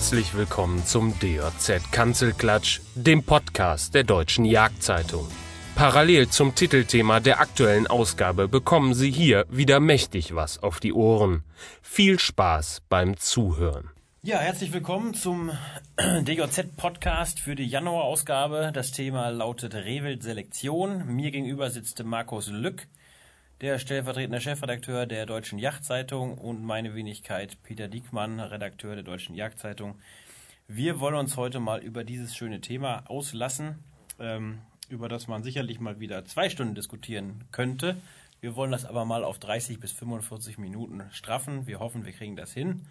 Herzlich willkommen zum DJZ Kanzelklatsch, dem Podcast der Deutschen Jagdzeitung. Parallel zum Titelthema der aktuellen Ausgabe bekommen Sie hier wieder mächtig was auf die Ohren. Viel Spaß beim Zuhören. Ja, herzlich willkommen zum DJZ-Podcast für die Januarausgabe. Das Thema lautet Rehwild Selektion. Mir gegenüber sitzt Markus Lück, der stellvertretende Chefredakteur der Deutschen Jagdzeitung und meine Wenigkeit Peter Diekmann, Redakteur der Deutschen Jagdzeitung. Wir wollen uns heute mal über dieses schöne Thema auslassen, ähm, über das man sicherlich mal wieder zwei Stunden diskutieren könnte. Wir wollen das aber mal auf 30 bis 45 Minuten straffen. Wir hoffen, wir kriegen das hin.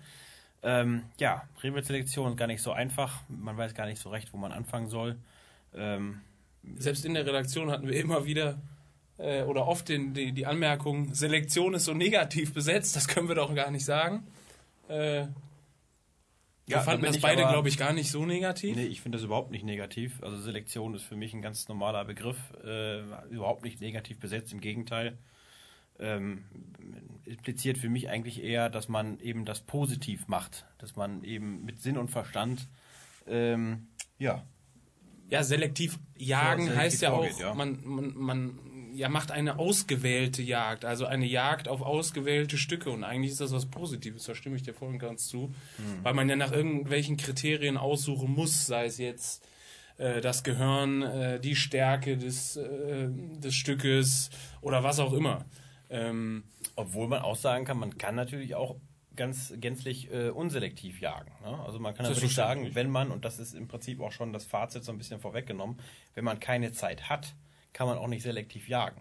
Ähm, ja, Rehwildselektion ist gar nicht so einfach. Man weiß gar nicht so recht, wo man anfangen soll. Ähm, Selbst in der Redaktion hatten wir immer wieder äh, oder oft den, die, die Anmerkung, Selektion ist so negativ besetzt, das können wir doch gar nicht sagen. Äh, wir Ja, fanden da das beide, glaube ich, gar nicht so negativ. nee, ich finde das überhaupt nicht negativ. Also Selektion ist für mich ein ganz normaler Begriff. Äh, überhaupt nicht negativ besetzt, im Gegenteil. Ähm, impliziert für mich eigentlich eher, dass man eben das positiv macht. Dass man eben mit Sinn und Verstand ähm, ja, Ja, selektiv jagen selektiv heißt ja auch, vorgeht, ja. Man, man, man ja, macht eine ausgewählte Jagd, also eine Jagd auf ausgewählte Stücke und eigentlich ist das was Positives, da stimme ich dir voll und ganz zu, Mhm. weil man ja nach irgendwelchen Kriterien aussuchen muss, sei es jetzt äh, das Gehirn, äh, die Stärke des, äh, des Stückes oder was auch immer. Ähm, Obwohl man auch sagen kann, man kann natürlich auch ganz gänzlich äh, unselektiv jagen. Ne? Also man kann natürlich sagen, wenn man, und das ist im Prinzip auch schon das Fazit so ein bisschen vorweggenommen, wenn man keine Zeit hat, kann man auch nicht selektiv jagen.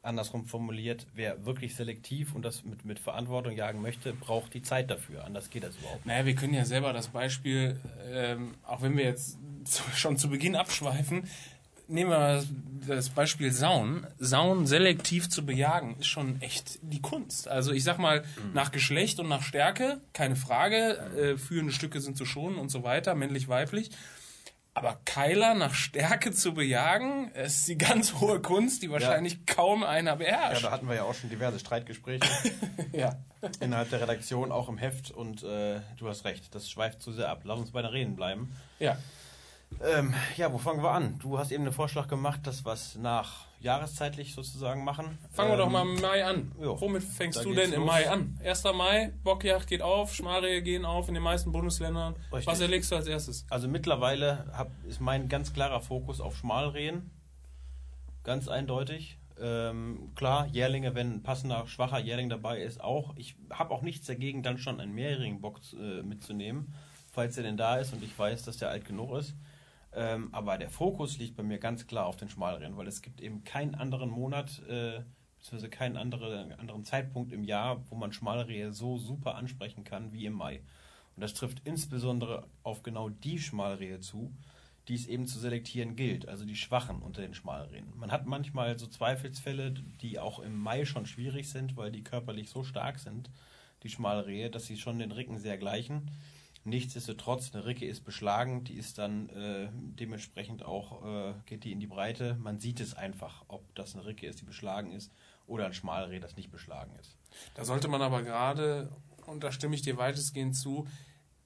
Andersrum formuliert, wer wirklich selektiv und das mit, mit Verantwortung jagen möchte, braucht die Zeit dafür. Anders geht das überhaupt nicht. Naja, wir können ja selber das Beispiel, ähm, auch wenn wir jetzt zu, schon zu Beginn abschweifen, nehmen wir das, Beispiel Sauen. Sauen selektiv zu bejagen, ist schon echt die Kunst. Also ich sag mal, nach Geschlecht und nach Stärke, keine Frage, äh, führende Stücke sind zu schonen und so weiter, männlich, weiblich. Aber Keiler nach Stärke zu bejagen, ist die ganz hohe Kunst, die wahrscheinlich kaum einer Ja, beherrscht. da hatten wir ja auch schon diverse Streitgespräche Ja, innerhalb der Redaktion, auch im Heft. Und äh, du hast recht, das schweift zu sehr ab. Lass uns bei den Reden bleiben. ja. Ähm, ja, wo fangen wir an? Du hast eben einen Vorschlag gemacht, dass es nach jahreszeitlich sozusagen machen. Fangen wir ähm, doch mal im Mai an. jo. Womit fängst du denn im los. Mai an? 1. Mai, Bockjagd geht auf, Schmalrehe gehen auf in den meisten Bundesländern. Richtig. Was erlegst du als erstes? Also mittlerweile hab, ist mein ganz klarer Fokus auf Schmalrehen. Ganz eindeutig. Ähm, klar, Jährlinge, wenn ein passender, schwacher Jährling dabei ist, auch. Ich habe auch nichts dagegen, dann schon einen mehrjährigen Bock äh, mitzunehmen, falls er denn da ist und ich weiß, dass der alt genug ist. Ähm, aber der Fokus liegt bei mir ganz klar auf den Schmalrennen, weil es gibt eben keinen anderen Monat, äh, beziehungsweise keinen andere, anderen Zeitpunkt im Jahr, wo man Schmalrehe so super ansprechen kann wie im Mai. Und das trifft insbesondere auf genau die Schmalrehe zu, die es eben zu selektieren gilt, also die Schwachen unter den Schmalrehen. Man hat manchmal so Zweifelsfälle, die auch im Mai schon schwierig sind, weil die körperlich so stark sind, die Schmalrehe, dass sie schon den Ricken sehr gleichen. Nichtsdestotrotz, eine Ricke ist beschlagen, die ist dann äh, dementsprechend auch, äh, geht die in die Breite. Man sieht es einfach, ob das eine Ricke ist, die beschlagen ist, oder ein Schmalreh, das nicht beschlagen ist. Da sollte man aber gerade, und da stimme ich dir weitestgehend zu,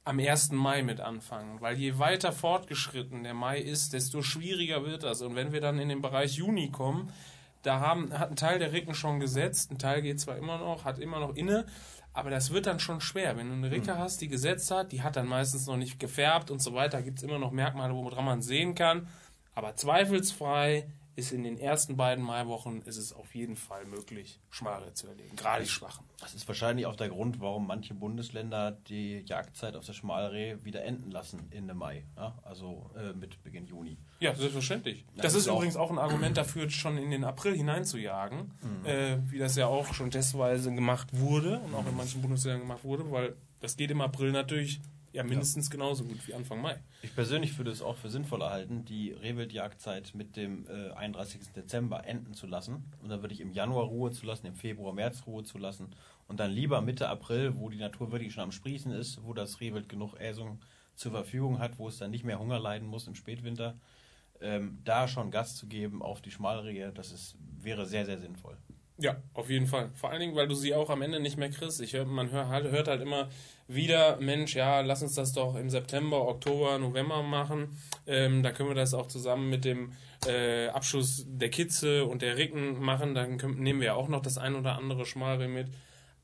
am 1. Mai mit anfangen. Weil je weiter fortgeschritten der Mai ist, desto schwieriger wird das. Und wenn wir dann in den Bereich Juni kommen, da haben, hat ein Teil der Ricken schon gesetzt, ein Teil geht zwar immer noch, hat immer noch inne, aber das wird dann schon schwer. Wenn du eine Ricke hast, die gesetzt hat, die hat dann meistens noch nicht gefärbt und so weiter, gibt es immer noch Merkmale, woran man sehen kann. Aber zweifelsfrei ist in den ersten beiden Maiwochen ist es auf jeden Fall möglich, Schmare zu erlegen, gerade die Schwachen. Das ist wahrscheinlich auch der Grund, warum manche Bundesländer die Jagdzeit auf das Schmalreh wieder enden lassen Ende Mai, ja? also äh, mit Beginn Juni. Ja, selbstverständlich. Das das ist ist auch- übrigens auch ein Argument dafür, schon in den April hineinzujagen, äh, wie das ja auch schon testweise gemacht wurde und auch in manchen Bundesländern gemacht wurde, weil das geht im April natürlich ja mindestens genauso gut wie Anfang Mai. Ich persönlich würde es auch für sinnvoll erhalten, die Rehwildjagdzeit mit dem äh, 31. Dezember enden zu lassen. Und dann würde ich im Januar Ruhe zu lassen, im Februar, März Ruhe zu lassen. Und dann lieber Mitte April, wo die Natur wirklich schon am Sprießen ist, wo das Rehwild genug Äsung zur Verfügung hat, wo es dann nicht mehr Hunger leiden muss im Spätwinter, ähm, da schon Gas zu geben auf die Schmalrehe, das ist, wäre sehr, sehr sinnvoll. Ja, auf jeden Fall. Vor allen Dingen, weil du sie auch am Ende nicht mehr kriegst. Ich hör, man hör, halt, hört halt immer wieder, Mensch, ja, lass uns das doch im September, Oktober, November machen. Ähm, da können wir das auch zusammen mit dem äh, Abschuss der Kitze und der Ricken machen. Dann können, nehmen wir auch noch das ein oder andere Schmalreh mit.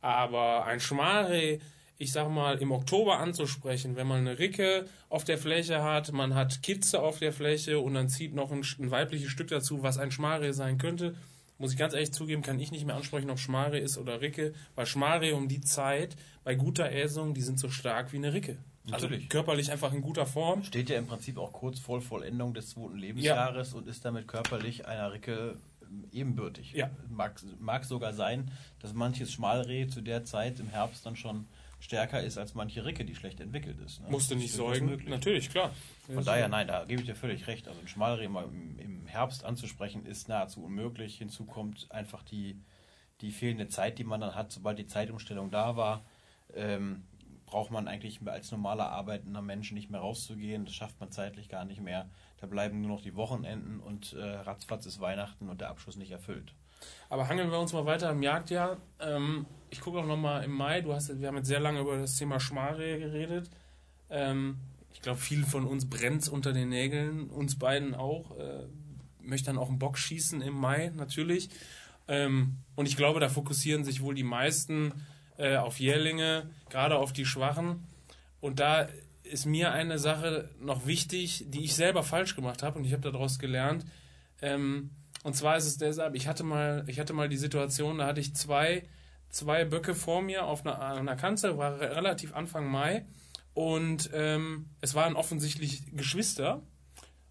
Aber ein Schmalreh, ich sag mal, im Oktober anzusprechen, wenn man eine Ricke auf der Fläche hat, man hat Kitze auf der Fläche und dann zieht noch ein, ein weibliches Stück dazu, was ein Schmalreh sein könnte, muss ich ganz ehrlich zugeben, kann ich nicht mehr ansprechen, ob Schmalreh ist oder Ricke, weil Schmalreh um die Zeit bei guter Äsung, die sind so stark wie eine Ricke. Also Natürlich. körperlich einfach in guter Form. Steht ja im Prinzip auch kurz vor Vollendung des zweiten Lebensjahres und ist damit körperlich einer Ricke ähm, ebenbürtig. Ja. Mag, mag sogar sein, dass manches Schmalreh zu der Zeit im Herbst dann schon stärker ist als manche Ricke, die schlecht entwickelt ist. Ne? Musste nicht säugen. Natürlich, klar. Von daher, nein, da gebe ich dir völlig recht. Also ein Schmalreh mal im, im Herbst anzusprechen, ist nahezu unmöglich. Hinzu kommt einfach die, die fehlende Zeit, die man dann hat, sobald die Zeitumstellung da war. Ähm, braucht man eigentlich als normaler arbeitender Mensch nicht mehr rauszugehen. Das schafft man zeitlich gar nicht mehr. Da bleiben nur noch die Wochenenden und äh, ratzfatz ist Weihnachten und der Abschluss nicht erfüllt. Aber hangeln wir uns mal weiter im Jagdjahr. Ähm, ich gucke auch nochmal im Mai. Du hast, wir haben jetzt sehr lange über das Thema Schmalrehe geredet. Ähm, ich glaube, vielen von uns brennt unter den Nägeln, uns beiden auch. Äh, möchte dann auch einen Bock schießen im Mai, natürlich. Ähm, und ich glaube, da fokussieren sich wohl die meisten äh, auf Jährlinge, gerade auf die Schwachen. Und da ist mir eine Sache noch wichtig, die ich selber falsch gemacht habe und ich habe daraus gelernt. Ähm, und zwar ist es deshalb, ich hatte mal, ich hatte mal die Situation, da hatte ich zwei, zwei Böcke vor mir auf einer, einer Kanzel, war re- relativ Anfang Mai. Und ähm, es waren offensichtlich Geschwister.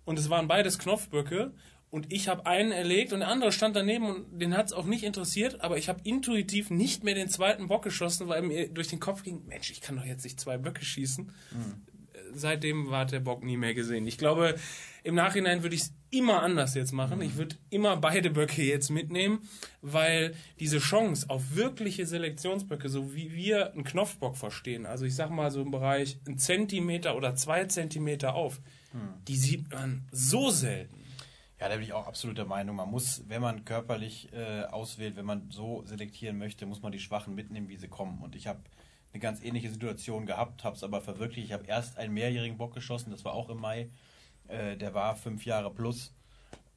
Und es waren beides Knopfböcke. Und ich habe einen erlegt und der andere stand daneben und den hat es auch nicht interessiert, aber ich habe intuitiv nicht mehr den zweiten Bock geschossen, weil mir durch den Kopf ging, Mensch, ich kann doch jetzt nicht zwei Böcke schießen. Äh, Seitdem war der Bock nie mehr gesehen. Ich glaube, im Nachhinein würde ich es immer anders jetzt machen. Ich würde immer beide Böcke jetzt mitnehmen, weil diese Chance auf wirkliche Selektionsböcke, so wie wir einen Knopfbock verstehen, also ich sag mal so im Bereich ein Zentimeter oder zwei Zentimeter auf, die sieht man so selten. Ja, da bin ich auch absolut der Meinung, man muss, wenn man körperlich äh, auswählt, wenn man so selektieren möchte, muss man die Schwachen mitnehmen, wie sie kommen. Und ich habe eine ganz ähnliche Situation gehabt, habe es aber verwirklicht. Ich habe erst einen mehrjährigen Bock geschossen, das war auch im Mai. Äh, der war fünf Jahre plus.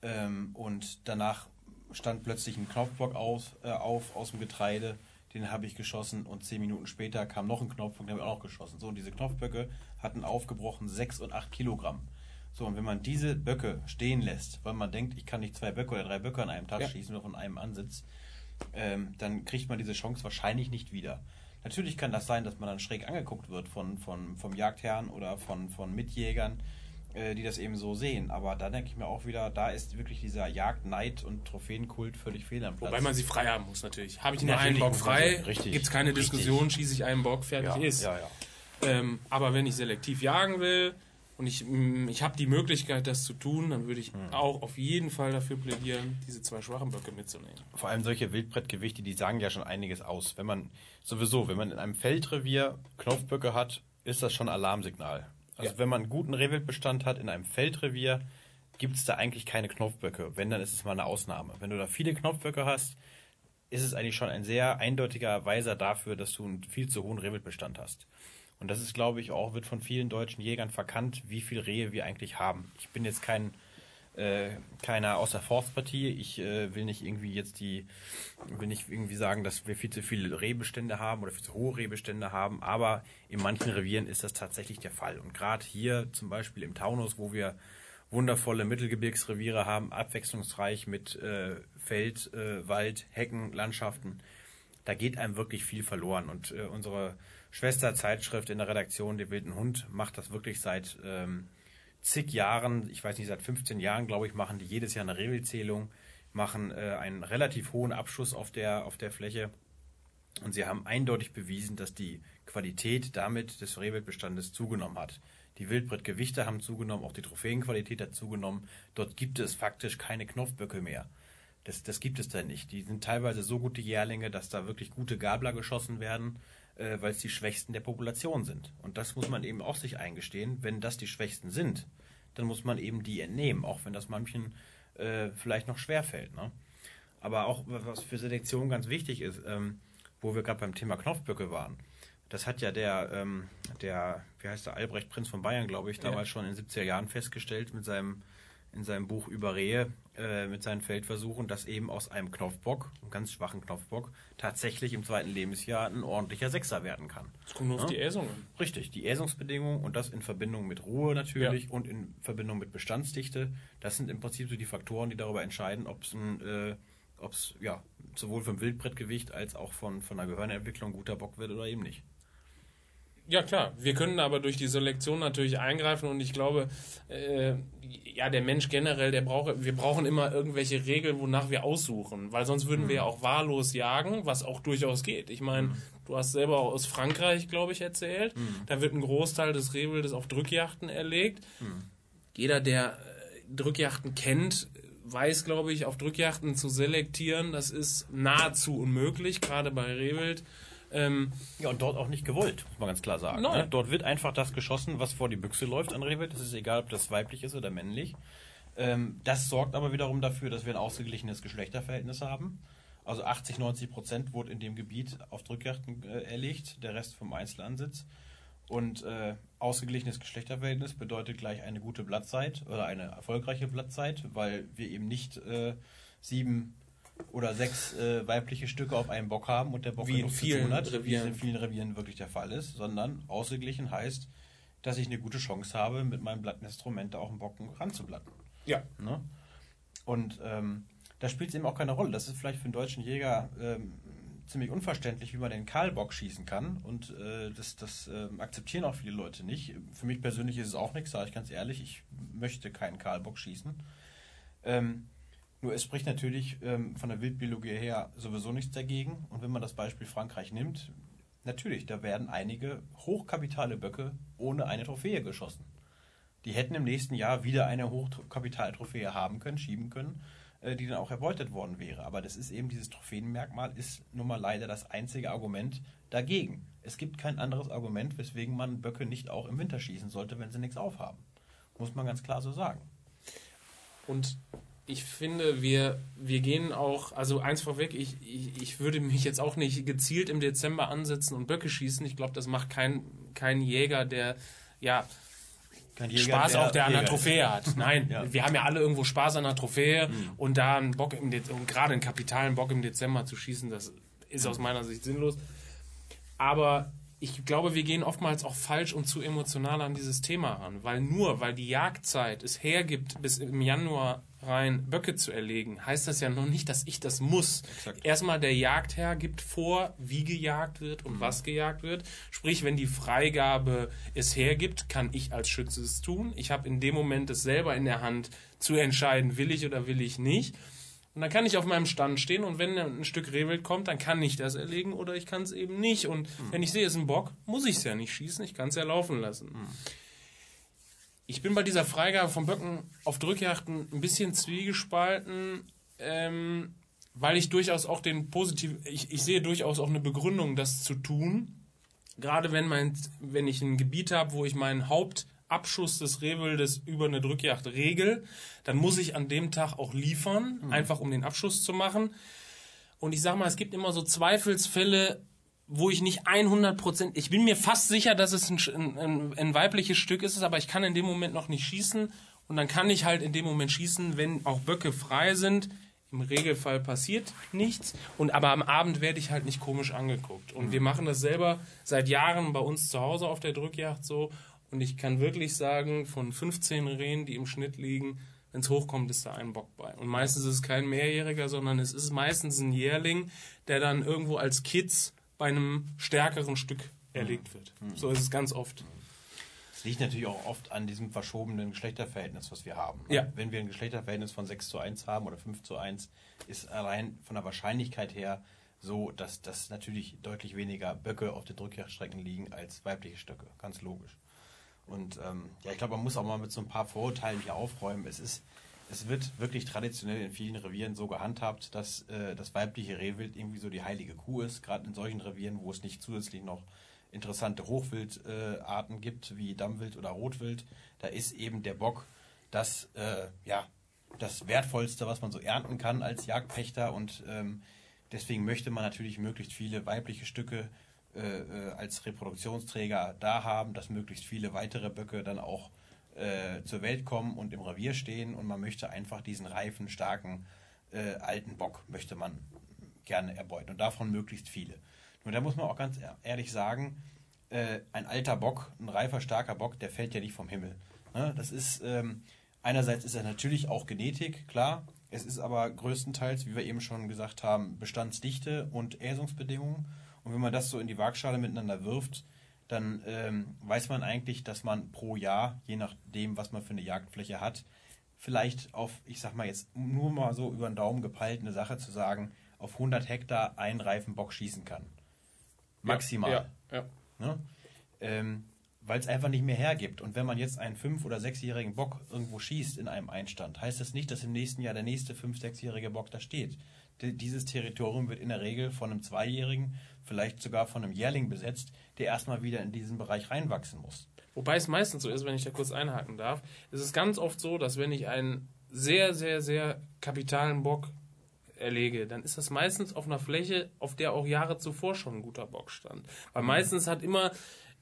Ähm, und danach stand plötzlich ein Knopfbock auf, äh, auf aus dem Getreide. Den habe ich geschossen und zehn Minuten später kam noch ein Knopfbock, den habe ich auch noch geschossen. So, und diese Knopfböcke hatten aufgebrochen sechs und acht Kilogramm. So, und wenn man diese Böcke stehen lässt, weil man denkt, ich kann nicht zwei Böcke oder drei Böcke an einem Tag Ja. schießen, nur von einem Ansitz, ähm, dann kriegt man diese Chance wahrscheinlich nicht wieder. Natürlich kann das sein, dass man dann schräg angeguckt wird von, von, vom Jagdherrn oder von, von Mitjägern, äh, die das eben so sehen. Aber da denke ich mir auch wieder, da ist wirklich dieser Jagdneid und Trophäenkult völlig fehl am Platz. Wobei man sie frei haben muss natürlich. Habe ich nur Natürlich einen Bock frei, gibt es keine richtig. Diskussion, schieße ich einen Bock, fertig ja, ist. ja, ja. Ähm, aber wenn ich selektiv jagen will und ich, mm, ich habe die Möglichkeit, das zu tun, dann würde ich Hm. auch auf jeden Fall dafür plädieren, diese zwei schwachen Böcke mitzunehmen. Vor allem solche Wildbrettgewichte, die sagen ja schon einiges aus. Wenn man sowieso, wenn man in einem Feldrevier Knopfböcke hat, ist das schon Alarmsignal. Also Ja. wenn man einen guten Rehwildbestand hat in einem Feldrevier, gibt es da eigentlich keine Knopfböcke. Wenn, dann ist es mal eine Ausnahme. Wenn du da viele Knopfböcke hast, ist es eigentlich schon ein sehr eindeutiger Weiser dafür, dass du einen viel zu hohen Rehwildbestand hast. Und das ist, glaube ich, auch, wird von vielen deutschen Jägern verkannt, wie viel Rehe wir eigentlich haben. Ich bin jetzt kein äh, keiner aus der Forstpartie. Ich äh, will nicht irgendwie jetzt die, will nicht irgendwie sagen, dass wir viel zu viele Rehbestände haben oder viel zu hohe Rehbestände haben, aber in manchen Revieren ist das tatsächlich der Fall. Und gerade hier zum Beispiel im Taunus, wo wir wundervolle Mittelgebirgsreviere haben, abwechslungsreich mit äh, Feld, äh, Wald, Hecken, Landschaften, da geht einem wirklich viel verloren. Und äh, unsere Schwesterzeitschrift in der Redaktion, der Wilden Hund, macht das wirklich seit ähm, zig Jahren, ich weiß nicht, seit 15 Jahren, glaube ich, machen die jedes Jahr eine Rehwildzählung, machen äh, einen relativ hohen Abschuss auf der, auf der Fläche. Und sie haben eindeutig bewiesen, dass die Qualität damit des Rehwildbestandes zugenommen hat. Die Wildbrettgewichte haben zugenommen, auch die Trophäenqualität hat zugenommen. Dort gibt es faktisch keine Knopfböcke mehr. Das, das gibt es da nicht. Die sind teilweise so gute Jährlinge, dass da wirklich gute Gabler geschossen werden, äh, weil es die Schwächsten der Population sind. Und das muss man eben auch sich eingestehen. Wenn das die Schwächsten sind, dann muss man eben die entnehmen, auch wenn das manchen äh, vielleicht noch schwer fällt. Ne? Aber auch was für Selektion ganz wichtig ist, ähm, wo wir gerade beim Thema Knopfböcke waren. Das hat ja der, ähm, der, wie heißt der, Albrecht Prinz von Bayern, glaube ich, damals ja. schon in den 70er Jahren festgestellt mit seinem, in seinem Buch über Rehe, äh, mit seinen Feldversuchen, dass eben aus einem Knopfbock, einem ganz schwachen Knopfbock, tatsächlich im zweiten Lebensjahr ein ordentlicher Sechser werden kann. Das kommt nur ja? auf die Äsungen. Richtig, die Äsungsbedingungen und das in Verbindung mit Ruhe natürlich ja. und in Verbindung mit Bestandsdichte. Das sind im Prinzip so die Faktoren, die darüber entscheiden, ob es ein äh, ob es ja sowohl vom Wildbrettgewicht als auch von, von der Gehirnentwicklung guter Bock wird oder eben nicht. Ja klar, wir können aber durch die Selektion natürlich eingreifen und ich glaube, äh, ja, der Mensch generell, der braucht, wir brauchen immer irgendwelche Regeln, wonach wir aussuchen, weil sonst würden mhm. wir ja auch wahllos jagen, was auch durchaus geht. Ich meine, mhm. du hast selber aus Frankreich, glaube ich, erzählt, mhm. da wird ein Großteil des Rehwildes auf Drückjachten erlegt. Mhm. Jeder, der äh, Drückjachten kennt, weiß, glaube ich, auf Drückjachten zu selektieren, das ist nahezu unmöglich, gerade bei Rehwild. Ähm, ja, und dort auch nicht gewollt, muss man ganz klar sagen. Ne? Dort wird einfach das geschossen, was vor die Büchse läuft an Rehwild. Das ist egal, ob das weiblich ist oder männlich. Ähm, das sorgt aber wiederum dafür, dass wir ein ausgeglichenes Geschlechterverhältnis haben. Also 80, 90 Prozent wurde in dem Gebiet auf Drückjachten äh, erlegt, der Rest vom Einzelansitz. Und äh, ausgeglichenes Geschlechterverhältnis bedeutet gleich eine gute Blattzeit oder eine erfolgreiche Blattzeit, weil wir eben nicht äh, sieben oder sechs äh, weibliche Stücke auf einem Bock haben und der Bock wie in vielen hat, Revieren. wie es in vielen Revieren wirklich der Fall ist, sondern ausgeglichen heißt, dass ich eine gute Chance habe, mit meinem Blattinstrument auch einen Bocken ranzublatten. Ja. Ne? Und ähm, da spielt es eben auch keine Rolle. Das ist vielleicht für einen deutschen Jäger ähm, ziemlich unverständlich, wie man den Kahlbock schießen kann. Und äh, das, das äh, akzeptieren auch viele Leute nicht. Für mich persönlich ist es auch nichts, sage ich ganz ehrlich. Ich möchte keinen Kahlbock schießen. Ähm, nur es spricht natürlich ähm, von der Wildbiologie her sowieso nichts dagegen. Und wenn man das Beispiel Frankreich nimmt, natürlich, da werden einige hochkapitale Böcke ohne eine Trophäe geschossen. Die hätten im nächsten Jahr wieder eine Hochkapitaltrophäe haben können, schieben können, äh, die dann auch erbeutet worden wäre. Aber das ist eben dieses Trophäenmerkmal, ist nun mal leider das einzige Argument dagegen. Es gibt kein anderes Argument, weswegen man Böcke nicht auch im Winter schießen sollte, wenn sie nichts aufhaben. Muss man ganz klar so sagen. Und ich finde, wir, wir gehen auch, also eins vorweg, ich, ich, ich würde mich jetzt auch nicht gezielt im Dezember ansetzen und Böcke schießen. Ich glaube, das macht kein, kein Jäger, der ja Jäger, Spaß der auch der an der Trophäe hat. Nein, ja. wir haben ja alle irgendwo Spaß an der Trophäe mhm. und da einen Bock im De und gerade einen kapitalen Bock im Dezember zu schießen, das ist aus meiner Sicht sinnlos. Aber ich glaube, wir gehen oftmals auch falsch und zu emotional an dieses Thema ran, weil nur weil die Jagdzeit es hergibt, bis im Januar rein Böcke zu erlegen, heißt das ja noch nicht, dass ich das muss. Exakt. Erstmal der Jagdherr gibt vor, wie gejagt wird und mhm. was gejagt wird. Sprich, wenn die Freigabe es hergibt, kann ich als Schütze es tun. Ich habe in dem Moment es selber in der Hand zu entscheiden, will ich oder will ich nicht. Und dann kann ich auf meinem Stand stehen und wenn ein Stück Rehwild kommt, dann kann ich das erlegen oder ich kann es eben nicht. Und mhm. wenn ich sehe, es ist ein Bock, muss ich es ja nicht schießen, ich kann es ja laufen lassen. Mhm. Ich bin bei dieser Freigabe von Böcken auf Drückjachten ein bisschen zwiegespalten, ähm, weil ich durchaus auch den positiven, ich, ich sehe durchaus auch eine Begründung, das zu tun. Gerade wenn mein, wenn ich ein Gebiet habe, wo ich meinen Hauptabschuss des Rehwildes über eine Drückjacht regel, dann muss ich an dem Tag auch liefern, mhm. einfach um den Abschuss zu machen. Und ich sage mal, es gibt immer so Zweifelsfälle, wo ich nicht 100 Prozent, ich bin mir fast sicher, dass es ein, ein, ein, weibliches Stück ist, aber ich kann in dem Moment noch nicht schießen und dann kann ich halt in dem Moment schießen, wenn auch Böcke frei sind. Im Regelfall passiert nichts und aber am Abend werde ich halt nicht komisch angeguckt und mhm. wir machen das selber seit Jahren bei uns zu Hause auf der Drückjacht so und ich kann wirklich sagen, von 15 Rehen, die im Schnitt liegen, wenn es hochkommt, ist da ein Bock bei. Und meistens ist es kein Mehrjähriger, sondern es ist meistens ein Jährling, der dann irgendwo als Kids bei einem stärkeren Stück erlegt wird. Mhm. So ist es ganz oft. Es liegt natürlich auch oft an diesem verschobenen Geschlechterverhältnis, was wir haben. Ja. Wenn wir ein Geschlechterverhältnis von 6 zu 1 haben oder 5 zu 1, ist allein von der Wahrscheinlichkeit her so, dass, dass natürlich deutlich weniger Böcke auf den Drückjagdstrecken liegen als weibliche Stöcke. Ganz logisch. Und ähm, ja, ich glaube, man muss auch mal mit so ein paar Vorurteilen hier aufräumen. Es ist es wird wirklich traditionell in vielen Revieren so gehandhabt, dass äh, das weibliche Rehwild irgendwie so die heilige Kuh ist, gerade in solchen Revieren, wo es nicht zusätzlich noch interessante Hochwildarten äh, gibt, wie Dammwild oder Rotwild. Da ist eben der Bock das, äh, ja, das Wertvollste, was man so ernten kann als Jagdpächter und ähm, deswegen möchte man natürlich möglichst viele weibliche Stücke äh, äh, als Reproduktionsträger da haben, dass möglichst viele weitere Böcke dann auch äh, zur Welt kommen und im Revier stehen und man möchte einfach diesen reifen, starken, äh, alten Bock möchte man gerne erbeuten und davon möglichst viele. Und da muss man auch ganz ehrlich sagen, äh, ein alter Bock, ein reifer, starker Bock, der fällt ja nicht vom Himmel. Ne? Das ist, ähm, einerseits ist er natürlich auch Genetik, klar. Es ist aber größtenteils, wie wir eben schon gesagt haben, Bestandsdichte und Äsungsbedingungen. Und wenn man das so in die Waagschale miteinander wirft, dann ähm, weiß man eigentlich, dass man pro Jahr, je nachdem, was man für eine Jagdfläche hat, vielleicht auf, ich sag mal jetzt nur mal so über den Daumen gepeilt, eine Sache zu sagen, auf 100 Hektar einen reifen Bock schießen kann. Maximal. Ja, ja. Ne? Ähm, weil es einfach nicht mehr hergibt. Und wenn man jetzt einen fünf- oder sechsjährigen Bock irgendwo schießt in einem Einstand, heißt das nicht, dass im nächsten Jahr der nächste fünf-, sechsjährige Bock da steht. Dieses Territorium wird in der Regel von einem Zweijährigen, vielleicht sogar von einem Jährling besetzt, der erstmal wieder in diesen Bereich reinwachsen muss. Wobei es meistens so ist, wenn ich da kurz einhaken darf, ist es ganz oft so, dass wenn ich einen sehr, sehr, sehr kapitalen Bock erlege, dann ist das meistens auf einer Fläche, auf der auch Jahre zuvor schon ein guter Bock stand. Weil mhm. meistens hat immer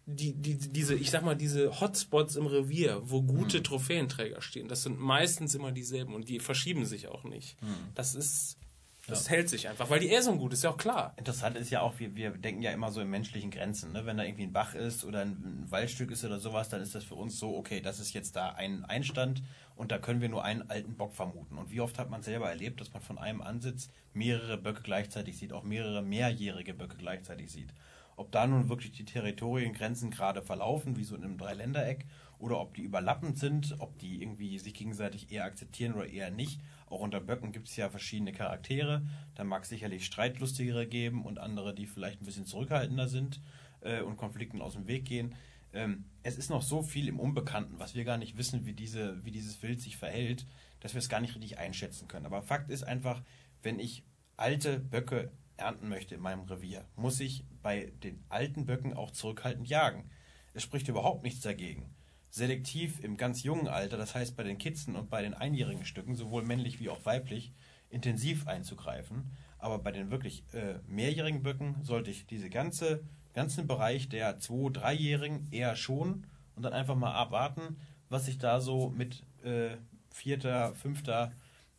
die, die, diese, ich sag mal, diese Hotspots im Revier, wo gute mhm. Trophäenträger stehen, das sind meistens immer dieselben und die verschieben sich auch nicht. Mhm. Das ist das ja. hält sich einfach, weil die Äsung gut ist, ja auch klar. Interessant ist ja auch, wir, wir denken ja immer so in menschlichen Grenzen. Ne? Wenn da irgendwie ein Bach ist oder ein Waldstück ist oder sowas, dann ist das für uns so, okay, das ist jetzt da ein Einstand und da können wir nur einen alten Bock vermuten. Und wie oft hat man selber erlebt, dass man von einem Ansitz mehrere Böcke gleichzeitig sieht, auch mehrere mehrjährige Böcke gleichzeitig sieht. Ob da nun wirklich die Territoriengrenzen gerade verlaufen, wie so in einem Dreiländereck, oder ob die überlappend sind, ob die irgendwie sich gegenseitig eher akzeptieren oder eher nicht. Auch unter Böcken gibt es ja verschiedene Charaktere. Da mag es sicherlich Streitlustigere geben und andere, die vielleicht ein bisschen zurückhaltender sind äh, und Konflikten aus dem Weg gehen. Ähm, es ist noch so viel im Unbekannten, was wir gar nicht wissen, wie, diese, wie dieses Wild sich verhält, dass wir es gar nicht richtig einschätzen können. Aber Fakt ist einfach, wenn ich alte Böcke ernten möchte in meinem Revier, muss ich bei den alten Böcken auch zurückhaltend jagen. Es spricht überhaupt nichts dagegen selektiv im ganz jungen Alter, das heißt bei den Kitzen und bei den einjährigen Stücken, sowohl männlich wie auch weiblich, intensiv einzugreifen. Aber bei den wirklich äh, mehrjährigen Böcken sollte ich diese ganze, ganzen Bereich der zwei-, dreijährigen eher schon und dann einfach mal abwarten, was sich da so mit äh, vierter, fünfter,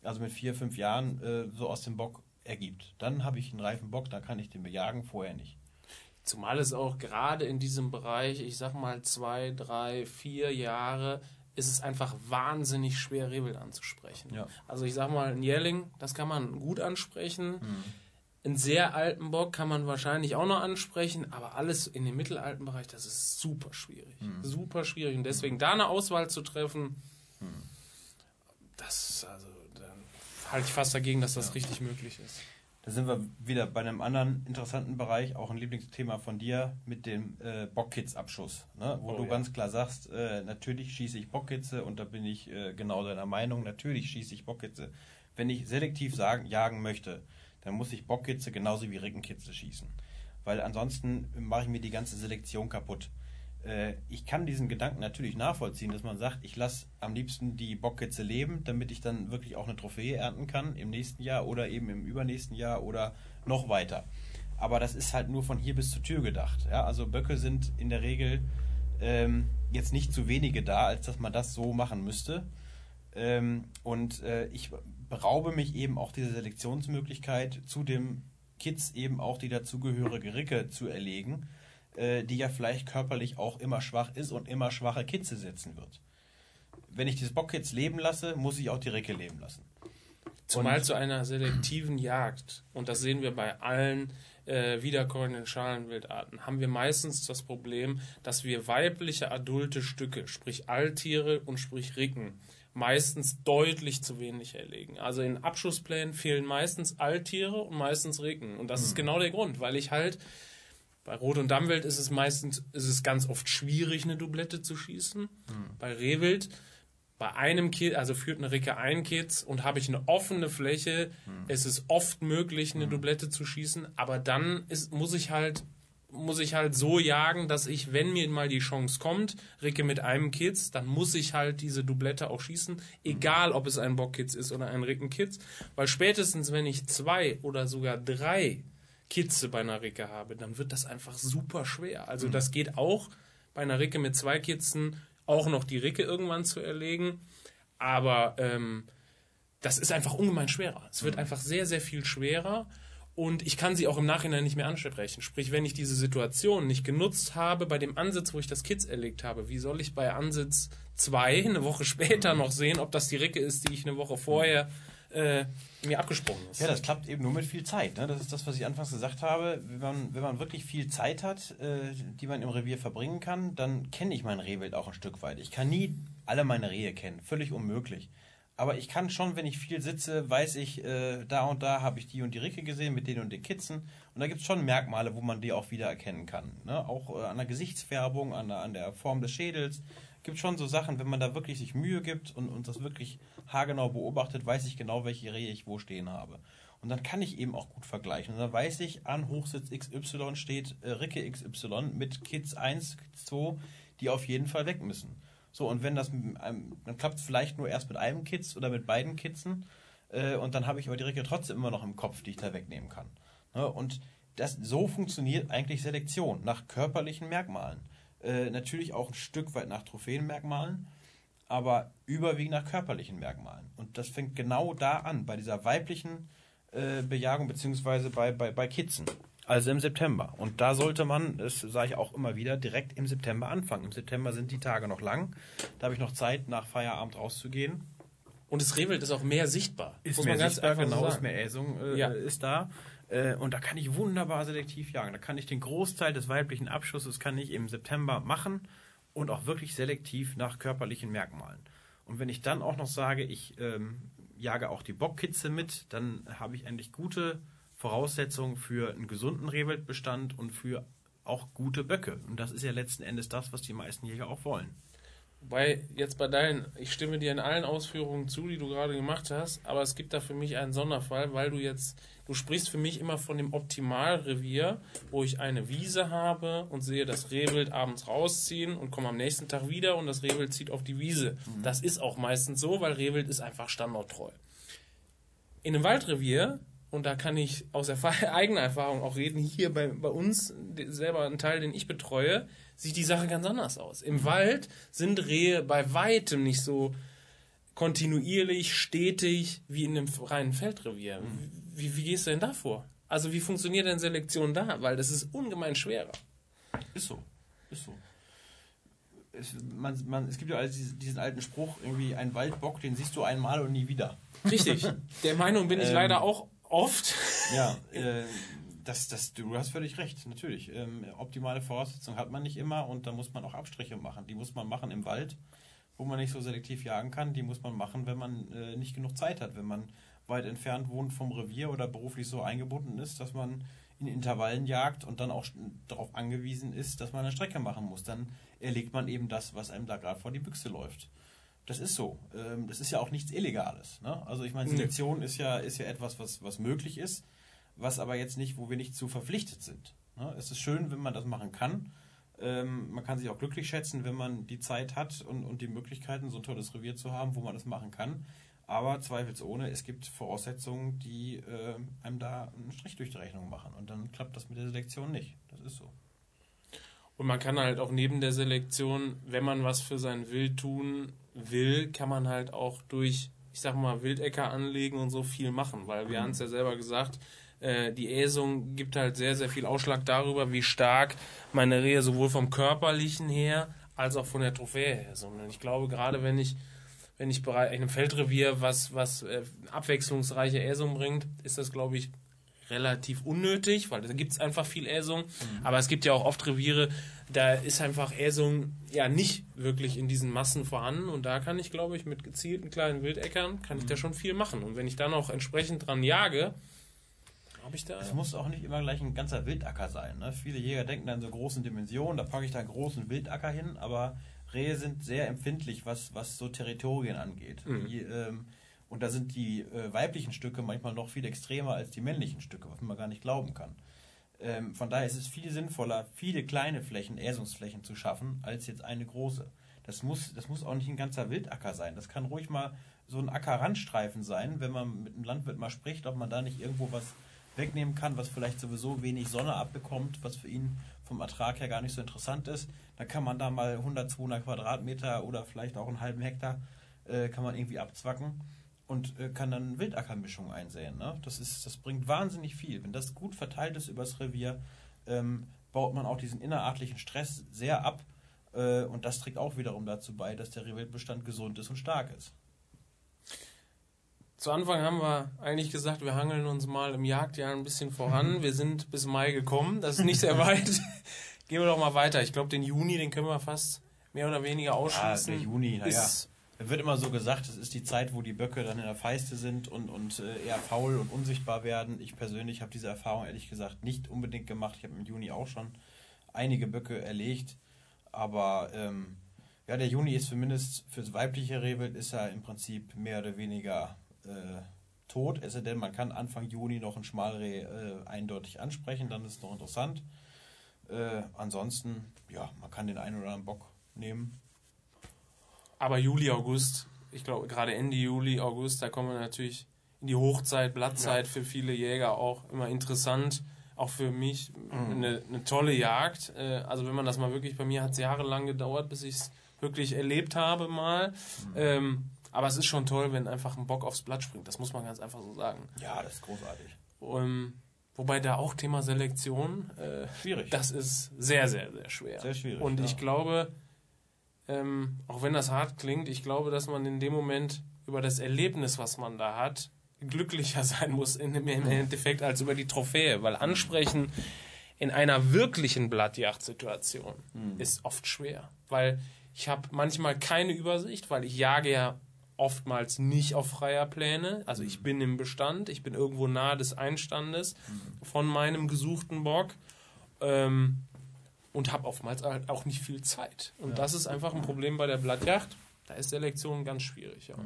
also mit vier, fünf Jahren äh, so aus dem Bock ergibt. Dann habe ich einen reifen Bock, dann kann ich den bejagen, vorher nicht. Zumal es auch gerade in diesem Bereich, ich sag mal zwei, drei, vier Jahre, ist es einfach wahnsinnig schwer, Rebel anzusprechen. Ja. Also ich sag mal, ein Jährling, das kann man gut ansprechen. Mhm. Einen sehr alten Bock kann man wahrscheinlich auch noch ansprechen, aber alles in dem mittelalten Bereich, das ist super schwierig. Mhm. Super schwierig. Und deswegen da eine Auswahl zu treffen, mhm. das, also, dann halte ich fast dagegen, dass das ja. richtig möglich ist. Da sind wir wieder bei einem anderen interessanten Bereich, auch ein Lieblingsthema von dir mit dem äh, Bockkitz-Abschuss, ne? wo oh, du ja. ganz klar sagst, äh, natürlich schieße ich Bockkitze und da bin ich äh, genau deiner Meinung, natürlich schieße ich Bockkitze. Wenn ich selektiv sagen, jagen möchte, dann muss ich Bockkitze genauso wie Rickenkitze schießen. Weil ansonsten mache ich mir die ganze Selektion kaputt. Äh, ich kann diesen Gedanken natürlich nachvollziehen, dass man sagt, ich lasse am liebsten die Bockkitze leben, damit ich dann wirklich auch eine Trophäe ernten kann im nächsten Jahr oder eben im übernächsten Jahr oder noch weiter. Aber das ist halt nur von hier bis zur Tür gedacht. Ja? Also Böcke sind in der Regel ähm, jetzt nicht zu wenige da, als dass man das so machen müsste. Ähm, und äh, ich beraube mich eben auch dieser Selektionsmöglichkeit, zu dem Kids eben auch die dazugehörige Ricke zu erlegen äh, die ja vielleicht körperlich auch immer schwach ist und immer schwache Kitze setzen wird. Wenn ich dieses Bockkitz leben lasse, muss ich auch die Ricke leben lassen. Zumal und zu einer selektiven Jagd, und das sehen wir bei allen äh, wiederkäuenden Schalenwildarten, haben wir meistens das Problem, dass wir weibliche adulte Stücke, sprich Alttiere und sprich Ricken, meistens deutlich zu wenig erlegen. Also in Abschussplänen fehlen meistens Alttiere und meistens Ricken. Und das mhm. ist genau der Grund, weil ich halt bei Rot- und Dammwild ist es meistens, ist es ganz oft schwierig, eine Doublette zu schießen. Mhm. Bei Rehwild, bei einem Kit, also führt eine Ricke ein Kitz und habe ich eine offene Fläche, mhm. es ist oft möglich, eine mhm. Doublette zu schießen, aber dann ist, muss ich halt muss ich halt so jagen, dass ich, wenn mir mal die Chance kommt, Ricke mit einem Kitz, dann muss ich halt diese Doublette auch schießen, egal ob es ein Bockkitz ist oder ein Rickenkitz, weil spätestens wenn ich zwei oder sogar drei Kitze bei einer Ricke habe, dann wird das einfach super schwer. Also das geht auch bei einer Ricke mit zwei Kitzen auch noch die Ricke irgendwann zu erlegen, aber ähm, das ist einfach ungemein schwerer. Es wird einfach sehr, sehr viel schwerer und ich kann sie auch im Nachhinein nicht mehr ansprechen. Sprich, wenn ich diese Situation nicht genutzt habe bei dem Ansitz, wo ich das Kitz erlegt habe, wie soll ich bei Ansitz 2 eine Woche später noch sehen, ob das die Ricke ist, die ich eine Woche vorher äh, mir abgesprungen ist? Ja, das klappt eben nur mit viel Zeit. Ne? Das ist das, was ich anfangs gesagt habe. Wenn man, wenn man wirklich viel Zeit hat, äh, die man im Revier verbringen kann, dann kenne ich mein Rehwild auch ein Stück weit. Ich kann nie alle meine Rehe kennen. Völlig unmöglich. Aber ich kann schon, wenn ich viel sitze, weiß ich, äh, da und da habe ich die und die Ricke gesehen mit den und den Kitzen. Und da gibt es schon Merkmale, wo man die auch wieder erkennen kann. Ne? Auch äh, an der Gesichtsfärbung, an der, an der Form des Schädels. Gibt schon so Sachen, wenn man da wirklich sich Mühe gibt und, und das wirklich haargenau beobachtet, weiß ich genau, welche Rehe ich wo stehen habe. Und dann kann ich eben auch gut vergleichen. Und dann weiß ich, an Hochsitz XY steht äh, Ricke XY mit Kids 1, Kids 2, die auf jeden Fall weg müssen. So, und wenn das, einem- dann klappt es vielleicht nur erst mit einem Kitz oder mit beiden Kitzen. Äh, und dann habe ich aber die Ricke trotzdem immer noch im Kopf, die ich da wegnehmen kann. Ne? Und das, so funktioniert eigentlich Selektion, nach körperlichen Merkmalen. Äh, natürlich auch ein Stück weit nach Trophäenmerkmalen, aber überwiegend nach körperlichen Merkmalen. Und das fängt genau da an, bei dieser weiblichen äh, Bejagung, beziehungsweise bei, bei, bei Kitzen. Also im September. Und da sollte man, das sage ich auch immer wieder, direkt im September anfangen. Im September sind die Tage noch lang. Da habe ich noch Zeit, nach Feierabend rauszugehen. Und das Rehwild ist auch mehr sichtbar. Ist muss mehr man ganz sichtbar, einfach so genau, ist mehr Äsung äh, Ja. ist da. Äh, und da kann ich wunderbar selektiv jagen. Da kann ich den Großteil des weiblichen Abschusses kann ich im September machen und auch wirklich selektiv nach körperlichen Merkmalen. Und wenn ich dann auch noch sage, ich ähm, jage auch die Bockkitze mit, dann habe ich eigentlich gute Voraussetzungen für einen gesunden Rehwildbestand und für auch gute Böcke. Und das ist ja letzten Endes das, was die meisten Jäger auch wollen. Wobei, jetzt bei deinen, ich stimme dir in allen Ausführungen zu, die du gerade gemacht hast, aber es gibt da für mich einen Sonderfall, weil du jetzt, du sprichst für mich immer von dem Optimalrevier, wo ich eine Wiese habe und sehe das Rehwild abends rausziehen und komme am nächsten Tag wieder und das Rehwild zieht auf die Wiese. Das ist auch meistens so, weil Rehwild ist einfach standorttreu. In einem Waldrevier, und da kann ich aus eigener Erfahrung auch reden, hier bei, bei uns, selber ein Teil, den ich betreue, sieht die Sache ganz anders aus. Im Wald sind Rehe bei weitem nicht so kontinuierlich, stetig wie in einem reinen Feldrevier. Wie, wie gehst du denn da vor? Also wie funktioniert denn Selektion da? Weil das ist ungemein schwerer. Ist so. Ist so. Es, man, man, es gibt ja diesen, diesen alten Spruch, irgendwie ein Waldbock, den siehst du einmal und nie wieder. Richtig. Der Meinung bin ich Ähm, leider auch oft. Ja, äh, das, das, du hast völlig recht, natürlich. Ähm, optimale Voraussetzungen hat man nicht immer und da muss man auch Abstriche machen. Die muss man machen im Wald, wo man nicht so selektiv jagen kann. Die muss man machen, wenn man äh, nicht genug Zeit hat, wenn man weit entfernt wohnt vom Revier oder beruflich so eingebunden ist, dass man in Intervallen jagt und dann auch darauf angewiesen ist, dass man eine Strecke machen muss. Dann erlegt man eben das, was einem da gerade vor die Büchse läuft. Das ist so. Ähm, das ist ja auch nichts Illegales. Ne? Also ich meine, Nee. Selektion ist ja, ist ja etwas, was, was möglich ist, was aber jetzt nicht, wo wir nicht zu verpflichtet sind. Ne? Es ist schön, wenn man das machen kann. Ähm, man kann sich auch glücklich schätzen, wenn man die Zeit hat und, und die Möglichkeiten, so ein tolles Revier zu haben, wo man das machen kann. Aber zweifelsohne, es gibt Voraussetzungen, die äh, einem da einen Strich durch die Rechnung machen. Und dann klappt das mit der Selektion nicht. Das ist so. Und man kann halt auch neben der Selektion, wenn man was für sein Wild tun will, kann man halt auch durch, ich sag mal, Wildäcker anlegen und so viel machen, weil wir haben es ja selber gesagt, äh, die Äsung gibt halt sehr, sehr viel Ausschlag darüber, wie stark meine Rehe sowohl vom körperlichen her als auch von der Trophäe her sind. Und ich glaube, gerade wenn ich wenn ich bereit, in einem Feldrevier was, was äh, abwechslungsreiche Äsung bringt, ist das, glaube ich, relativ unnötig, weil da gibt es einfach viel Äsung. Aber es gibt ja auch oft Reviere, da ist einfach Äsung ja nicht wirklich in diesen Massen vorhanden. Und da kann ich, glaube ich, mit gezielten kleinen Wildäckern, kann ich da schon viel machen. Und wenn ich dann auch entsprechend dran jage, habe ich da... Es muss auch nicht immer gleich ein ganzer Wildacker sein. Ne? Viele Jäger denken dann so großen Dimensionen, da packe ich da einen großen Wildacker hin, aber Rehe sind sehr empfindlich, was, was so Territorien angeht. Die, ähm, und da sind die äh, weiblichen Stücke manchmal noch viel extremer als die männlichen Stücke, was man gar nicht glauben kann. Ähm, von daher ist es viel sinnvoller, viele kleine Flächen, Äsungsflächen zu schaffen, als jetzt eine große. Das muss, das muss auch nicht ein ganzer Wildacker sein. Das kann ruhig mal so ein Ackerrandstreifen sein, wenn man mit einem Landwirt mal spricht, ob man da nicht irgendwo was wegnehmen kann, was vielleicht sowieso wenig Sonne abbekommt, was für ihn vom Ertrag her gar nicht so interessant ist. Dann kann man da mal 100, 200 Quadratmeter oder vielleicht auch einen halben Hektar äh, kann man irgendwie abzwacken und äh, kann dann Wildackermischung einsäen. Ne? Das, ist, das bringt wahnsinnig viel. Wenn das gut verteilt ist übers Revier, ähm, baut man auch diesen innerartlichen Stress sehr ab äh, und das trägt auch wiederum dazu bei, dass der Rehwildbestand gesund ist und stark ist. Zu Anfang haben wir eigentlich gesagt, wir hangeln uns mal im Jagdjahr ein bisschen voran. Wir sind bis Mai gekommen, das ist nicht sehr weit. Gehen wir doch mal weiter. Ich glaube, den Juni, den können wir fast mehr oder weniger ausschließen. Ja, der Juni, naja. Es wird immer so gesagt, es ist die Zeit, wo die Böcke dann in der Feiste sind und, und äh, eher faul und unsichtbar werden. Ich persönlich habe diese Erfahrung ehrlich gesagt nicht unbedingt gemacht. Ich habe im Juni auch schon einige Böcke erlegt. Aber ähm, ja, der Juni ist zumindest fürs weibliche Rehwild ist er im Prinzip mehr oder weniger äh, tot. Es denn, man kann Anfang Juni noch ein Schmalreh äh, eindeutig ansprechen, dann ist es noch interessant. Äh, ansonsten, ja, man kann den einen oder anderen Bock nehmen. Aber Juli, August, ich glaube gerade Ende Juli, August, da kommen wir natürlich in die Hochzeit, Blattzeit ja. für viele Jäger auch immer interessant. Auch für mich mhm. eine, eine, tolle Jagd. Äh, also wenn man das mal wirklich, bei mir hat es jahrelang gedauert, bis ich es wirklich erlebt habe mal. Mhm. Ähm, aber es ist schon toll, wenn einfach ein Bock aufs Blatt springt. Das muss man ganz einfach so sagen. Ja, das ist großartig. Um, ähm, wobei da auch Thema Selektion. Äh, schwierig. Das ist sehr, sehr, sehr schwer. Sehr schwierig. Und ja. ich glaube, ähm, auch wenn das hart klingt, ich glaube, dass man in dem Moment über das Erlebnis, was man da hat, glücklicher sein muss in, im Endeffekt als über die Trophäe. Weil ansprechen in einer wirklichen Blattjagdsituation mhm. ist oft schwer. Weil ich habe manchmal keine Übersicht, weil ich jage ja oftmals nicht auf freier Pläne. Also ich bin im Bestand, ich bin irgendwo nahe des Einstandes von meinem gesuchten Bock ähm, und habe oftmals halt auch nicht viel Zeit. Und ja. das ist einfach ein Problem bei der Blattjacht. Da ist Selektion ganz schwierig. Ja,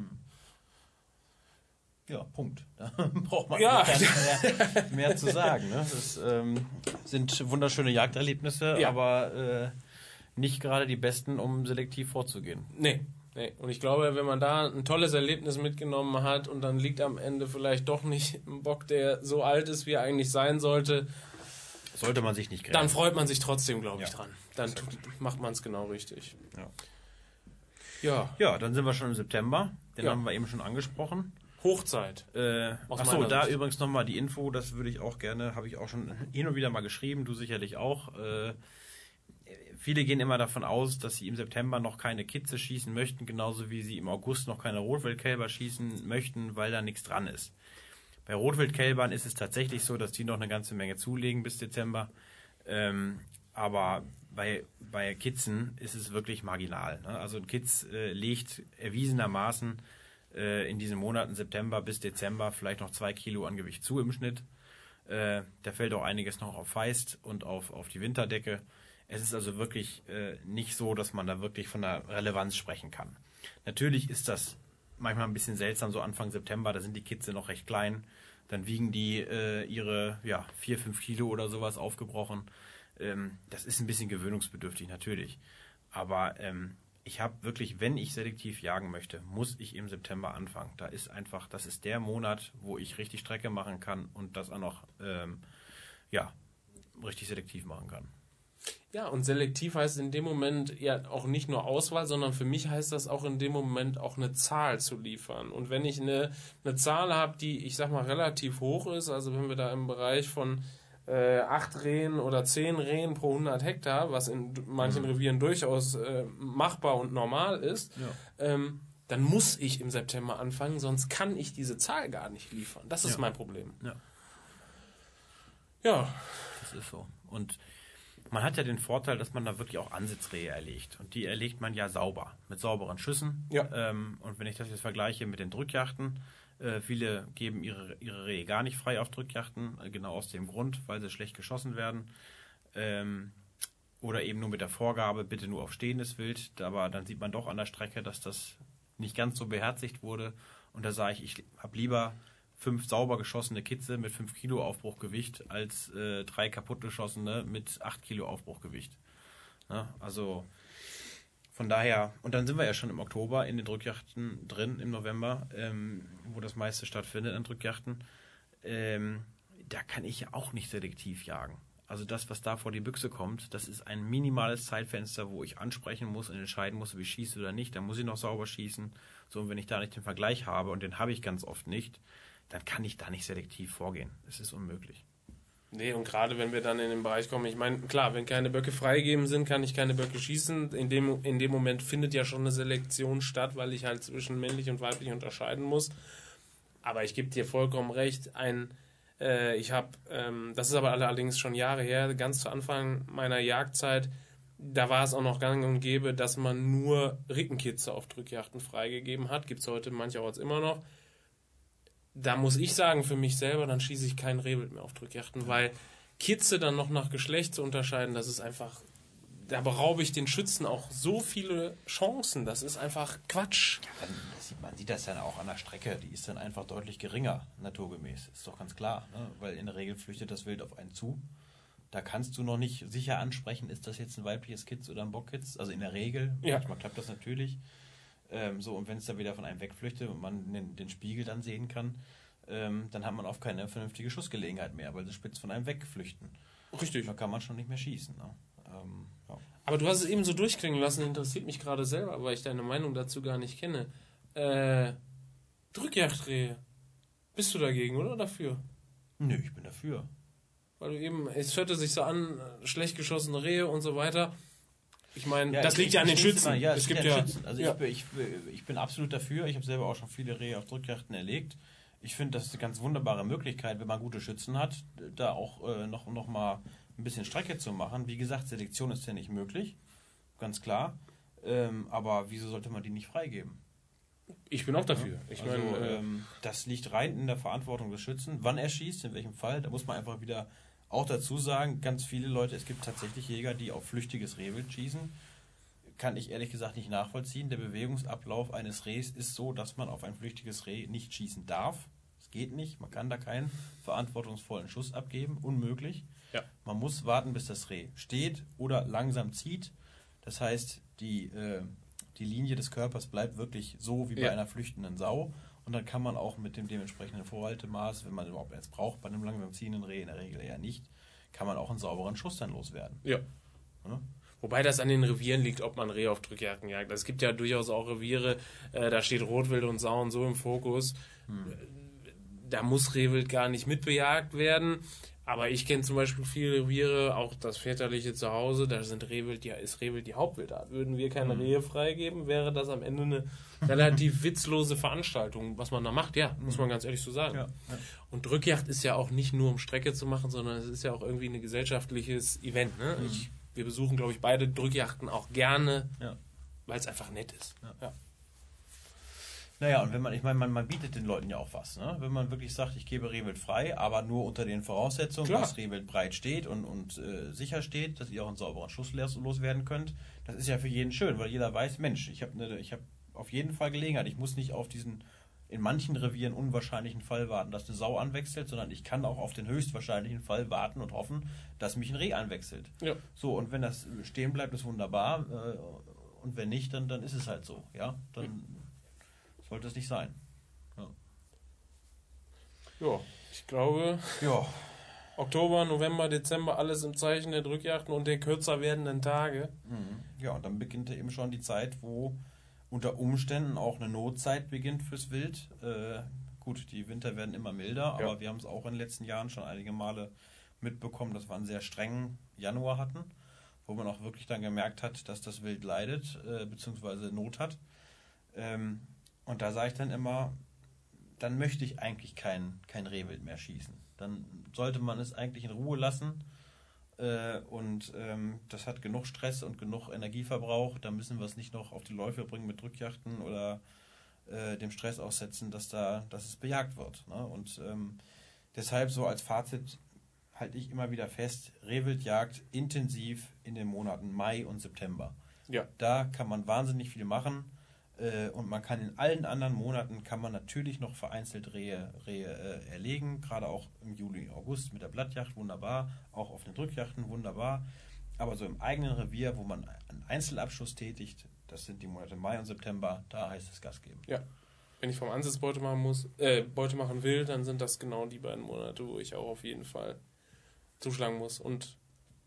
ja Punkt. Da braucht man ja. mehr, mehr, zu sagen. Ne? Das ähm, sind wunderschöne Jagderlebnisse, ja. aber äh, nicht gerade die besten, um selektiv vorzugehen. Nee, Nee. Und ich glaube, wenn man da ein tolles Erlebnis mitgenommen hat und dann liegt am Ende vielleicht doch nicht ein Bock, der so alt ist, wie er eigentlich sein sollte, sollte man sich nicht grämen. Dann freut man sich trotzdem, glaube ich, ja. dran. Dann tut, macht man es genau richtig. Ja. ja. Ja, dann sind wir schon im September. Den ja. haben wir eben schon angesprochen. Hochzeit. Äh, achso, da Sicht. übrigens nochmal die Info, das würde ich auch gerne, habe ich auch schon hin und wieder mal geschrieben, du sicherlich auch. Äh, viele gehen immer davon aus, dass sie im September noch keine Kitze schießen möchten, genauso wie sie im August noch keine Rotwildkälber schießen möchten, weil da nichts dran ist. Bei Rotwildkälbern ist es tatsächlich so, dass die noch eine ganze Menge zulegen bis Dezember. Ähm, aber bei, bei Kitzen ist es wirklich marginal. Ne? Also ein Kitz äh, legt erwiesenermaßen äh, in diesen Monaten September bis Dezember vielleicht noch zwei Kilo an Gewicht zu im Schnitt. Äh, da fällt auch einiges noch auf Feist und auf, auf die Winterdecke. Es ist also wirklich äh, nicht so, dass man da wirklich von der Relevanz sprechen kann. Natürlich ist das manchmal ein bisschen seltsam, so Anfang September, da sind die Kitze noch recht klein. Dann wiegen die äh, ihre ja, 4, 5 Kilo oder sowas aufgebrochen. Ähm, das ist ein bisschen gewöhnungsbedürftig, natürlich. Aber ähm, ich habe wirklich, wenn ich selektiv jagen möchte, muss ich im September anfangen. Da ist einfach, das ist der Monat, wo ich richtig Strecke machen kann und das auch noch ähm, ja, richtig selektiv machen kann. Ja, und selektiv heißt in dem Moment ja auch nicht nur Auswahl, sondern für mich heißt das auch in dem Moment auch eine Zahl zu liefern. Und wenn ich eine, eine Zahl habe, die, ich sag mal, relativ hoch ist, also wenn wir da im Bereich von äh, acht Rehen oder zehn Rehen pro 100 Hektar, was in manchen mhm. Revieren durchaus äh, machbar und normal ist, ja. ähm, dann muss ich im September anfangen, sonst kann ich diese Zahl gar nicht liefern. Das ist ja. mein Problem. Ja. ja. Das ist so. Und man hat ja den Vorteil, dass man da wirklich auch Ansitzrehe erlegt. Und die erlegt man ja sauber, mit sauberen Schüssen. Ja. Ähm, und wenn ich das jetzt vergleiche mit den Drückjachten, äh, viele geben ihre, ihre Rehe gar nicht frei auf Drückjachten, äh, genau aus dem Grund, weil sie schlecht geschossen werden. Ähm, oder eben nur mit der Vorgabe, bitte nur auf stehendes Wild. Aber dann sieht man doch an der Strecke, dass das nicht ganz so beherzigt wurde. Und da sage ich, ich habe lieber fünf sauber geschossene Kitze mit 5 Kilo Aufbruchgewicht als äh, drei kaputt geschossene mit 8 Kilo Aufbruchgewicht. Ja, also von daher, und dann sind wir ja schon im Oktober in den Drückjachten drin, im November, ähm, wo das meiste stattfindet an Drückjachten. Ähm, da kann ich ja auch nicht selektiv jagen. Also das, was da vor die Büchse kommt, das ist ein minimales Zeitfenster, wo ich ansprechen muss und entscheiden muss, ob ich schieße oder nicht. Da muss ich noch sauber schießen. So, und wenn ich da nicht den Vergleich habe, und den habe ich ganz oft nicht, dann kann ich da nicht selektiv vorgehen. Es ist unmöglich. Nee, und gerade wenn wir dann in den Bereich kommen, ich meine, klar, wenn keine Böcke freigegeben sind, kann ich keine Böcke schießen. In dem, in dem Moment findet ja schon eine Selektion statt, weil ich halt zwischen männlich und weiblich unterscheiden muss. Aber ich gebe dir vollkommen recht, ein, äh, ich habe, ähm, das ist aber allerdings schon Jahre her, ganz zu Anfang meiner Jagdzeit, da war es auch noch gang und gäbe, dass man nur Rickenkitze auf Drückjachten freigegeben hat. Gibt es heute mancherorts immer noch da muss ich sagen, für mich selber, dann schieße ich kein Rehwild mehr auf Drückjachten, weil Kitze dann noch nach Geschlecht zu unterscheiden, das ist einfach, da beraube ich den Schützen auch so viele Chancen. Das ist einfach Quatsch. Ja, sieht, man sieht das dann auch an der Strecke, die ist dann einfach deutlich geringer, naturgemäß. Ist doch ganz klar, ne? weil in der Regel flüchtet das Wild auf einen zu. Da kannst du noch nicht sicher ansprechen, ist das jetzt ein weibliches Kitz oder ein Bockkitz. Also in der Regel, ja. manchmal klappt das natürlich. Ähm, so, und wenn es dann wieder von einem wegflüchtet und man den, den Spiegel dann sehen kann, ähm, dann hat man oft keine vernünftige Schussgelegenheit mehr, weil sie spitz von einem wegflüchten. Richtig. Da kann man schon nicht mehr schießen. Ne? Ähm, ja. Aber du hast es eben so durchklingen lassen, interessiert mich gerade selber, weil ich deine Meinung dazu gar nicht kenne. Äh, Drückjagdrehe. Bist du dagegen oder dafür? Nö, ich bin dafür. Weil du eben, es hörte sich so an, schlecht geschossene Rehe und so weiter. Ich meine, ja, das liegt ja an den Schützen. ja, es, gibt ja, Schützen. Also ja. Ich, ich, ich, bin absolut dafür. Ich habe selber auch schon viele Rehe auf Drückjachten erlegt. Ich finde, das ist eine ganz wunderbare Möglichkeit, wenn man gute Schützen hat, da auch äh, noch, noch mal ein bisschen Strecke zu machen. Wie gesagt, Selektion ist ja nicht möglich, ganz klar. Ähm, aber wieso sollte man die nicht freigeben? Ich bin auch dafür. Ich also, mein, äh, ähm, das liegt rein in der Verantwortung des Schützen, wann er schießt, in welchem Fall. Da muss man einfach wieder auch dazu sagen, ganz viele Leute, es gibt tatsächlich Jäger, die auf flüchtiges Rehwild schießen. Kann ich ehrlich gesagt nicht nachvollziehen. Der Bewegungsablauf eines Rehs ist so, dass man auf ein flüchtiges Reh nicht schießen darf. Es geht nicht. Man kann da keinen verantwortungsvollen Schuss abgeben. Unmöglich. Ja. Man muss warten, bis das Reh steht oder langsam zieht. Das heißt, die, äh, die Linie des Körpers bleibt wirklich so wie bei ja. einer flüchtenden Sau. Und dann kann man auch mit dem dementsprechenden Vorhaltemaß, wenn man überhaupt jetzt braucht, bei einem langsam ziehenden Reh in der Regel eher nicht, kann man auch einen sauberen Schuss dann loswerden. Ja. ja? Wobei das an den Revieren liegt, ob man Reh auf Drückjagden jagt. Es gibt ja durchaus auch Reviere, äh, da steht Rotwild und Sau und so im Fokus. Hm. Da muss Rehwild gar nicht mitbejagt werden. Aber ich kenne zum Beispiel viele Reviere, auch das väterliche Zuhause, da sind Rehwild, ja, ist Rehwild die Hauptwildart. Würden wir keine mhm. Rehe freigeben, wäre das am Ende eine relativ witzlose Veranstaltung, was man da macht, ja, muss man ganz ehrlich so sagen. Ja, ja. Und Drückjagd ist ja auch nicht nur um Strecke zu machen, sondern es ist ja auch irgendwie ein gesellschaftliches Event. Ne? Mhm. Ich, wir besuchen, glaube ich, beide Drückjachten auch gerne, ja. weil es einfach nett ist. Ja. Naja, und wenn man, ich meine, man, man bietet den Leuten ja auch was, ne? Wenn man wirklich sagt, ich gebe Rehwild frei, aber nur unter den Voraussetzungen, Klar. dass Rehwild breit steht und, und äh, sicher steht, dass ihr auch einen sauberen Schuss loswerden könnt, das ist ja für jeden schön, weil jeder weiß, Mensch, ich habe ne, ich hab auf jeden Fall Gelegenheit. Ich muss nicht auf diesen in manchen Revieren unwahrscheinlichen Fall warten, dass eine Sau anwechselt, sondern ich kann auch auf den höchstwahrscheinlichen Fall warten und hoffen, dass mich ein Reh anwechselt. Ja. So, und wenn das stehen bleibt, ist wunderbar. Äh, und wenn nicht, dann, dann ist es halt so. Ja, dann sollte es nicht sein. Ja, ja ich glaube. Ja. Oktober, November, Dezember, alles im Zeichen der Drückjachten und der kürzer werdenden Tage. Mhm. Ja, und dann beginnt ja eben schon die Zeit, wo unter Umständen auch eine Notzeit beginnt fürs Wild. Äh, gut, die Winter werden immer milder, ja. aber wir haben es auch in den letzten Jahren schon einige Male mitbekommen, dass wir einen sehr strengen Januar hatten, wo man auch wirklich dann gemerkt hat, dass das Wild leidet, äh, beziehungsweise Not hat. Ähm, und da sage ich dann immer, dann möchte ich eigentlich kein, kein Rehwild mehr schießen. Dann sollte man es eigentlich in Ruhe lassen. Äh, und ähm, das hat genug Stress und genug Energieverbrauch. Da müssen wir es nicht noch auf die Läufe bringen mit Drückjachten oder äh, dem Stress aussetzen, dass da, dass es bejagt wird. Ne? Und ähm, deshalb so als Fazit halte ich immer wieder fest, Rehwildjagd intensiv in den Monaten Mai und September. Ja. Da kann man wahnsinnig viel machen Äh, und man kann in allen anderen Monaten kann man natürlich noch vereinzelt Rehe, Rehe äh, erlegen, gerade auch im Juli, August mit der Blattjacht wunderbar, auch auf den Drückjachten wunderbar. Aber so im eigenen Revier, wo man einen Einzelabschuss tätigt, das sind die Monate Mai und September, da heißt es Gas geben. Ja. Wenn ich vom Ansatz Beute machen muss, äh, Beute machen will, dann sind das genau die beiden Monate, wo ich auch auf jeden Fall zuschlagen muss. Und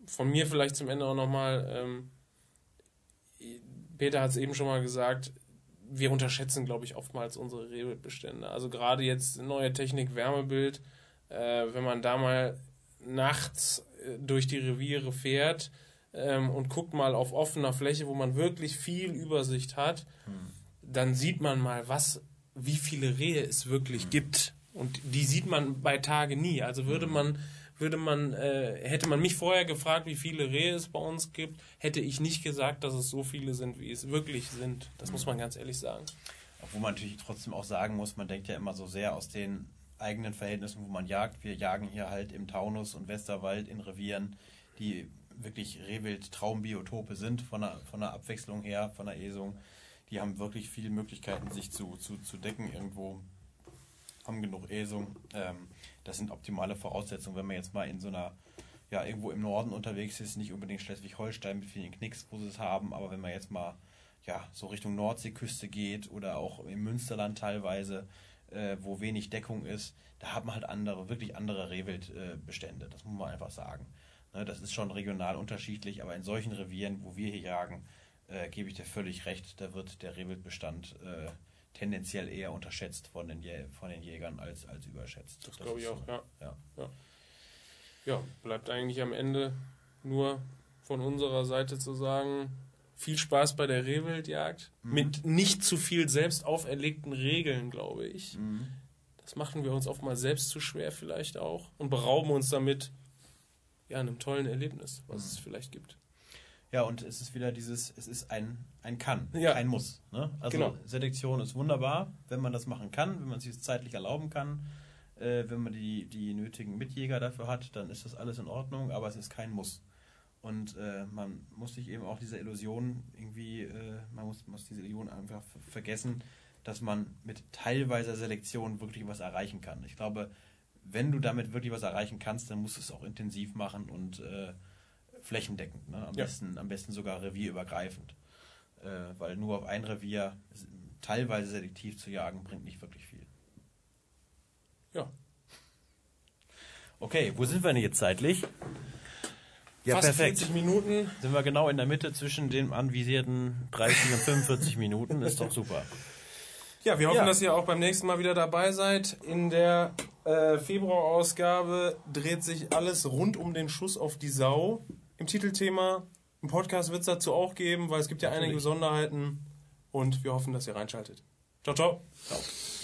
von mir vielleicht zum Ende auch nochmal, ähm, Peter hat es eben schon mal gesagt, wir unterschätzen, glaube ich, oftmals unsere Rehbestände. Also gerade jetzt neue Technik, Wärmebild, äh, wenn man da mal nachts äh, durch die Reviere fährt ähm, und guckt mal auf offener Fläche, wo man wirklich viel Übersicht hat, hm. dann sieht man mal, was, wie viele Rehe es wirklich hm. gibt. Und die sieht man bei Tage nie. Also würde hm. man würde man, äh, hätte man mich vorher gefragt, wie viele Rehe es bei uns gibt, hätte ich nicht gesagt, dass es so viele sind, wie es wirklich sind. Das muss man ganz ehrlich sagen. Obwohl man natürlich trotzdem auch sagen muss, man denkt ja immer so sehr aus den eigenen Verhältnissen, wo man jagt. Wir jagen hier halt im Taunus und Westerwald in Revieren, die wirklich Rehwild-Traumbiotope sind, von der, von der Abwechslung her, von der Esung. Die haben wirklich viele Möglichkeiten, sich zu, zu, zu decken irgendwo haben genug Esung. Ähm, das sind optimale Voraussetzungen, wenn man jetzt mal in so einer, ja, irgendwo im Norden unterwegs ist, nicht unbedingt Schleswig-Holstein mit vielen Knicks, wo sie es haben, aber wenn man jetzt mal, ja, so Richtung Nordseeküste geht oder auch im Münsterland teilweise, äh, wo wenig Deckung ist, da hat man halt andere, wirklich andere Rehwildbestände. das muss man einfach sagen. Ne, das ist schon regional unterschiedlich, aber in solchen Revieren, wo wir hier jagen, äh, gebe ich dir völlig recht, da wird der Rehwildbestand äh, tendenziell eher unterschätzt von den, von den Jägern als, als überschätzt. Das, das glaube ich auch, so. ja. Ja. ja. ja. bleibt eigentlich am Ende nur von unserer Seite zu sagen, viel Spaß bei der Rehwildjagd. Mhm. Mit nicht zu viel selbst auferlegten Regeln, glaube ich. Mhm. Das machen wir uns oftmals selbst zu schwer vielleicht auch und berauben uns damit ja, einem tollen Erlebnis, was mhm. es vielleicht gibt. Ja, und es ist wieder dieses, es ist ein, ein Kann, ja. kein Muss. Ne? Also genau. Selektion ist wunderbar, wenn man das machen kann, wenn man sich es zeitlich erlauben kann, äh, wenn man die, die nötigen Mitjäger dafür hat, dann ist das alles in Ordnung, aber es ist kein Muss. Und äh, man muss sich eben auch diese Illusion irgendwie, äh, man muss, muss diese Illusion einfach vergessen, dass man mit teilweiser Selektion wirklich was erreichen kann. Ich glaube, wenn du damit wirklich was erreichen kannst, dann musst du es auch intensiv machen und äh, flächendeckend, ne? am, ja. besten, am besten sogar revierübergreifend. Äh, weil nur auf ein Revier teilweise selektiv zu jagen, bringt nicht wirklich viel. Ja. Okay, wo sind wir denn jetzt zeitlich? Ja, Fast perfekt. 40 Minuten. Sind wir genau in der Mitte zwischen den anvisierten 30 und 45 Minuten. Ist doch super. Ja, wir hoffen, ja. dass ihr auch beim nächsten Mal wieder dabei seid. In der äh, Februarausgabe dreht sich alles rund um den Schuss auf die Sau im Titelthema. Im Podcast wird es dazu auch geben, weil es gibt ja Natürlich. einige Besonderheiten und wir hoffen, dass ihr reinschaltet. Ciao, ciao. ciao.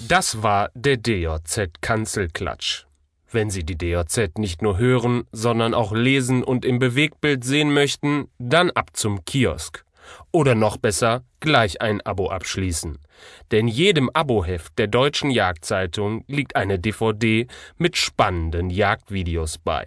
Das war der DJZ Kanzelklatsch. Wenn Sie die DJZ nicht nur hören, sondern auch lesen und im Bewegtbild sehen möchten, dann ab zum Kiosk. Oder noch besser, gleich ein Abo abschließen. Denn jedem Aboheft der Deutschen Jagdzeitung liegt eine DVD mit spannenden Jagdvideos bei.